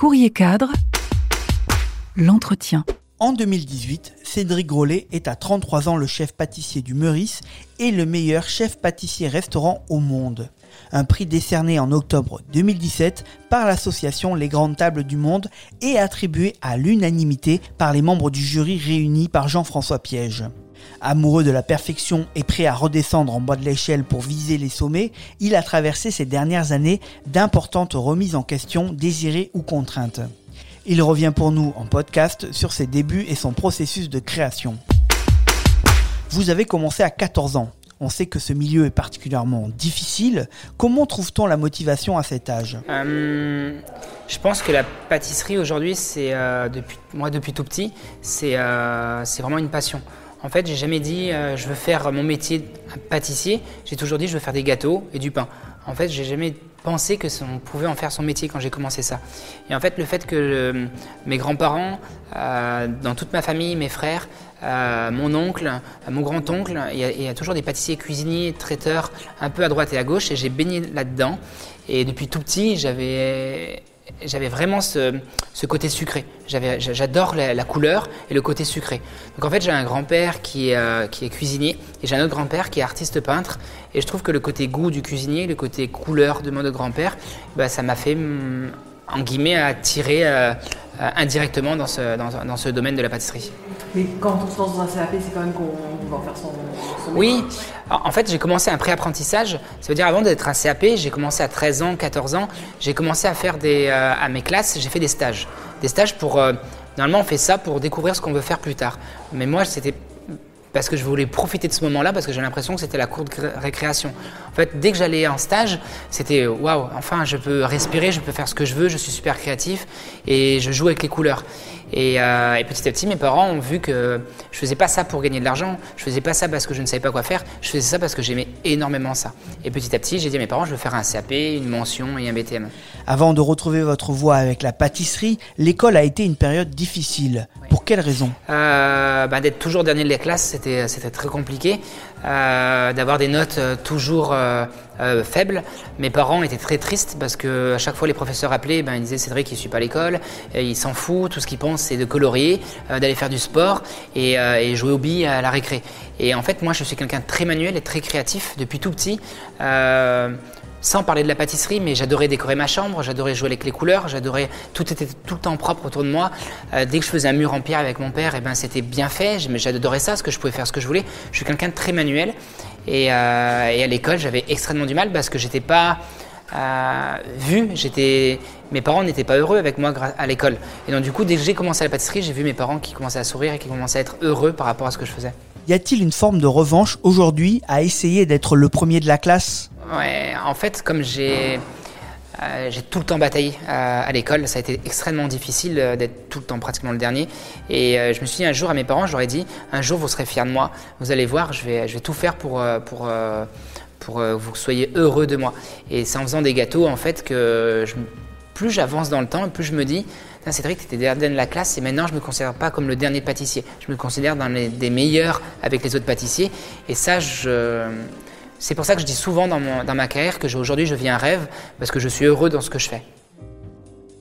Courrier cadre, l'entretien. En 2018, Cédric Grolet est à 33 ans le chef pâtissier du Meurice et le meilleur chef pâtissier restaurant au monde. Un prix décerné en octobre 2017 par l'association Les Grandes Tables du Monde et attribué à l'unanimité par les membres du jury réunis par Jean-François Piège. Amoureux de la perfection et prêt à redescendre en bas de l'échelle pour viser les sommets, il a traversé ces dernières années d'importantes remises en question désirées ou contraintes. Il revient pour nous en podcast sur ses débuts et son processus de création. Vous avez commencé à 14 ans. On sait que ce milieu est particulièrement difficile. Comment trouve-t-on la motivation à cet âge? Euh, Je pense que la pâtisserie aujourd'hui, c'est euh, depuis moi depuis tout petit, c'est euh, c'est vraiment une passion. En fait, j'ai jamais dit je veux faire mon métier pâtissier. J'ai toujours dit je veux faire des gâteaux et du pain. En fait, j'ai jamais pensé que on pouvait en faire son métier quand j'ai commencé ça. Et en fait, le fait que mes grands-parents, euh, dans toute ma famille, mes frères, euh, mon oncle, euh, mon grand-oncle, il y, a toujours des pâtissiers, cuisiniers, traiteurs, un peu à droite et à gauche, et j'ai baigné là-dedans. Et depuis tout petit, j'avais j'avais vraiment ce, côté sucré. J'adore la, couleur et le côté sucré. Donc en fait, j'ai un grand-père qui, euh, qui, est cuisinier et j'ai un autre grand-père qui est artiste peintre. Et je trouve que le côté goût du cuisinier, le côté couleur de mon autre grand-père, bah, ça m'a fait, mm, en guillemets, attirer euh, euh, indirectement dans ce, dans, dans ce domaine de la pâtisserie. Mais quand on se lance dans un CAP, c'est quand même qu'on va faire son, son Oui, en fait, j'ai commencé un pré-apprentissage. Ça veut dire, avant d'être un CAP, j'ai commencé à 13 ans, 14 ans, j'ai commencé à faire des, euh, à mes classes, j'ai fait des stages. Des stages pour. Euh, normalement, on fait ça pour découvrir ce qu'on veut faire plus tard. Mais moi, c'était parce que je voulais profiter de ce moment-là, parce que j'ai l'impression que c'était la cour de récréation. En fait, dès que j'allais en stage, c'était waouh, enfin, je peux respirer, je peux faire ce que je veux, je suis super créatif et je joue avec les couleurs. Et, euh, et petit à petit, mes parents ont vu que je faisais pas ça pour gagner de l'argent, je faisais pas ça parce que je ne savais pas quoi faire, je faisais ça parce que j'aimais énormément ça. Et petit à petit, j'ai dit à mes parents, je veux faire un CAP, une mention et un BTM. Avant de retrouver votre voie avec la pâtisserie, l'école a été une période difficile. Pour quelles raisons euh, bah, D'être toujours dernier de la classe, c'était très compliqué. Euh, d'avoir des notes toujours euh, faibles. Mes parents étaient très tristes parce que à chaque fois les professeurs appelaient, ben, ils disaient Cédric il ne suit pas l'école, il s'en fout, tout ce qu'il pense c'est de colorier, d'aller faire du sport et, et, jouer au billes à la récré. Et en fait moi je suis quelqu'un de très manuel et très créatif depuis tout petit sans parler de la pâtisserie, mais j'adorais décorer ma chambre, j'adorais jouer avec les couleurs, j'adorais tout était tout le temps propre autour de moi. Euh, dès que je faisais un mur en pierre avec mon père, et eh ben c'était bien fait, j'adorais ça, parce que je pouvais faire ce que je voulais. Je suis quelqu'un de très manuel, et, euh, et à l'école j'avais extrêmement du mal parce que j'étais pas euh, vu, j'étais, mes parents n'étaient pas heureux avec moi à l'école. Et donc du coup, dès que j'ai commencé la pâtisserie, j'ai vu mes parents qui commençaient à sourire et qui commençaient à être heureux par rapport à ce que je faisais. Y a-t-il une forme de revanche aujourd'hui à essayer d'être le premier de la classe? Ouais, en fait, comme j'ai euh, j'ai tout le temps bataillé euh, à l'école, ça a été extrêmement difficile euh, d'être tout le temps pratiquement le dernier. Et je me suis dit un jour à mes parents, je leur ai dit, un jour vous serez fiers de moi, vous allez voir, je vais, je vais tout faire pour, pour, pour que vous soyez heureux de moi. Et c'est en faisant des gâteaux, en fait, que plus j'avance dans le temps, plus je me dis, Cédric, tu étais dernier de la classe et maintenant je ne me considère pas comme le dernier pâtissier. Je me considère dans les des meilleurs avec les autres pâtissiers. Et ça, je c'est pour ça que je dis souvent dans, ma carrière que aujourd'hui je vis un rêve parce que je suis heureux dans ce que je fais.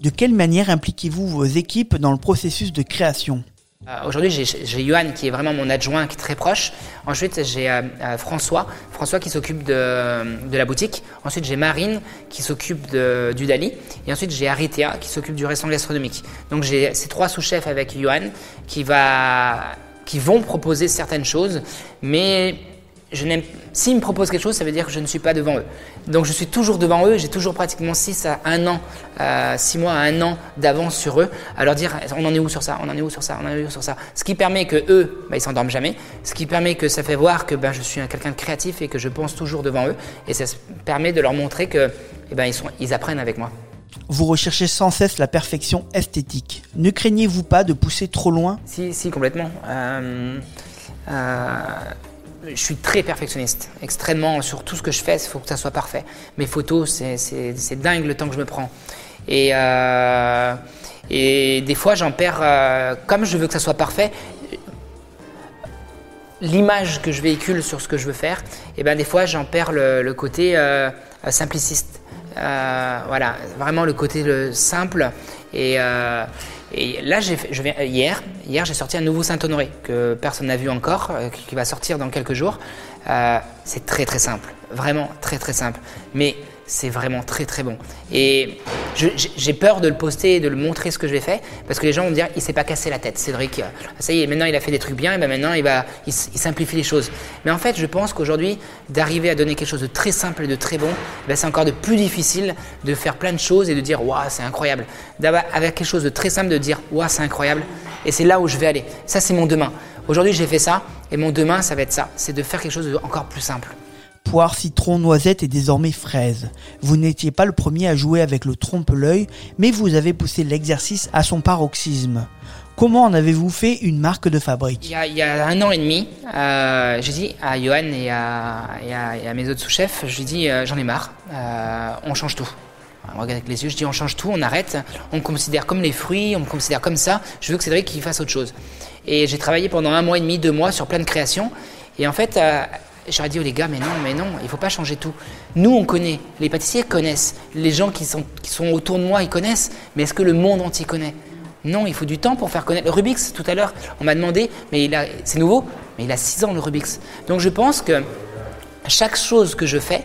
De quelle manière impliquez-vous vos équipes dans le processus de création? Euh, Aujourd'hui, j'ai Johan qui est vraiment mon adjoint, qui est très proche. Ensuite, j'ai euh, euh, François, François qui s'occupe de, la boutique. Ensuite, j'ai Marine qui s'occupe du Dali. Et ensuite, j'ai Aritea qui s'occupe du restaurant gastronomique. Donc, j'ai ces trois sous-chefs avec Johan qui, va, qui vont proposer certaines choses, mais je n'aime, s'ils me proposent quelque chose, ça veut dire que je ne suis pas devant eux. Donc je suis toujours devant eux, j'ai toujours pratiquement 6 à 1 an, 6 euh, mois à 1 an d'avance sur eux, à leur dire on en est où sur ça, on en est où sur ça, on en est où sur ça? Ce qui permet que eux, bah, ils s'endorment jamais, ce qui permet que ça fait voir que ben, je suis quelqu'un de créatif et que je pense toujours devant eux, et ça permet de leur montrer que eh ben, ils, sont, ils apprennent avec moi. Vous recherchez sans cesse la perfection esthétique. Ne craignez-vous pas de pousser trop loin? Si, si, complètement. Euh, euh, je suis très perfectionniste, extrêmement sur tout ce que je fais, il faut que ça soit parfait. Mes photos, c'est dingue le temps que je me prends. Et, euh, et des fois, j'en perds, euh, comme je veux que ça soit parfait, l'image que je véhicule sur ce que je veux faire, et ben des fois, j'en perds le, côté euh, simpliciste. Euh, voilà, vraiment le côté le simple. Et, euh, et là, j'ai hier, hier j'ai sorti un nouveau Saint-Honoré que personne n'a vu encore, euh, qui va sortir dans quelques jours. C'est très très simple, vraiment très très simple. Mais c'est vraiment très très bon. Et je- j'ai peur de le poster de le montrer ce que j'ai fait parce que les gens vont me dire il s'est pas cassé la tête, Cédric. euh, Ça y est, maintenant il a fait des trucs bien et ben maintenant il va il, simplifie les choses. Mais en fait, je pense qu'aujourd'hui d'arriver à donner quelque chose de très simple et de très bon, ben, c'est encore de plus difficile de faire plein de choses et de dire waouh c'est incroyable. D'avoir avec quelque chose de très simple de dire waouh c'est incroyable. Et c'est là où je vais aller. Ça c'est mon demain. Aujourd'hui j'ai fait ça et mon demain ça va être ça, c'est de faire quelque chose de encore plus simple. Poire, citron, noisette et désormais fraise. Vous n'étiez pas le premier à jouer avec le trompe-l'œil, mais vous avez poussé l'exercice à son paroxysme. Comment en avez-vous fait une marque de fabrique? Il y a un an et demi, euh, j'ai dit à Johan et à, mes autres sous-chefs, je lui ai dit euh, j'en ai marre, euh, on change tout. On regarde avec les yeux, je dis on change tout, on arrête, on me considère comme les fruits, on me considère comme ça, je veux que Cédric fasse autre chose. Et j'ai travaillé pendant un mois et demi, deux mois sur plein de créations. Et en fait, j'aurais dit aux les gars, mais non, mais non, il faut pas changer tout. Nous, on connaît, les pâtissiers connaissent, les gens qui sont, qui sont autour de moi, ils connaissent, mais est-ce que le monde entier connaît? Non, il faut du temps pour faire connaître. Le Rubik's, tout à l'heure, on m'a demandé, mais il a, c'est nouveau, mais il a 6 ans le Rubik's. Donc je pense que chaque chose que je fais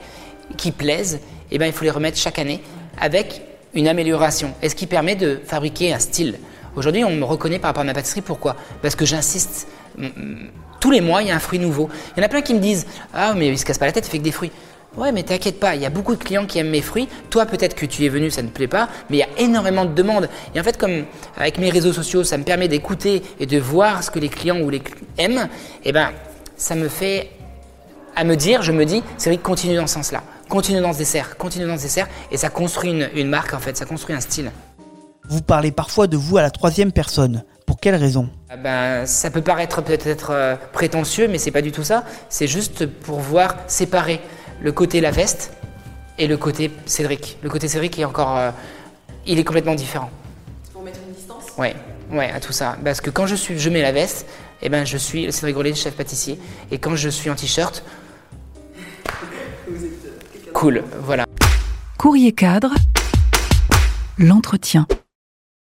qui plaise, eh ben, il faut les remettre chaque année avec une amélioration. Et ce qui permet de fabriquer un style. Aujourd'hui, on me reconnaît par rapport à ma pâtisserie. Pourquoi? Parce que j'insiste. Mm, mm, Tous les mois, il y a un fruit nouveau. Il y en a plein qui me disent Ah, mais il se casse pas la tête, il fait que des fruits. Ouais, mais t'inquiète pas, il y a beaucoup de clients qui aiment mes fruits. Toi, peut-être que tu es venu, ça ne plaît pas, mais il y a énormément de demandes. Et en fait, comme avec mes réseaux sociaux, ça me permet d'écouter et de voir ce que les clients ou les aiment, eh ben, ça me fait à me dire, je me dis, c'est vrai, continue dans ce sens-là. Continue dans ce dessert, continue dans ce dessert, et ça construit une marque en fait, ça construit un style. Vous parlez parfois de vous à la troisième personne. Pour quelle raison? Ah Ben, ça peut paraître peut-être euh, prétentieux, mais c'est pas du tout ça. C'est juste pour voir séparer le côté la veste et le côté Cédric. Le côté Cédric est encore, euh, il est complètement différent. Pour mettre une distance? Ouais, ouais, à tout ça. Parce que quand je suis, je mets la veste, eh ben, je suis Cédric Grolet, chef pâtissier, et quand je suis en t-shirt, cool, voilà. Courrier cadre, l'entretien.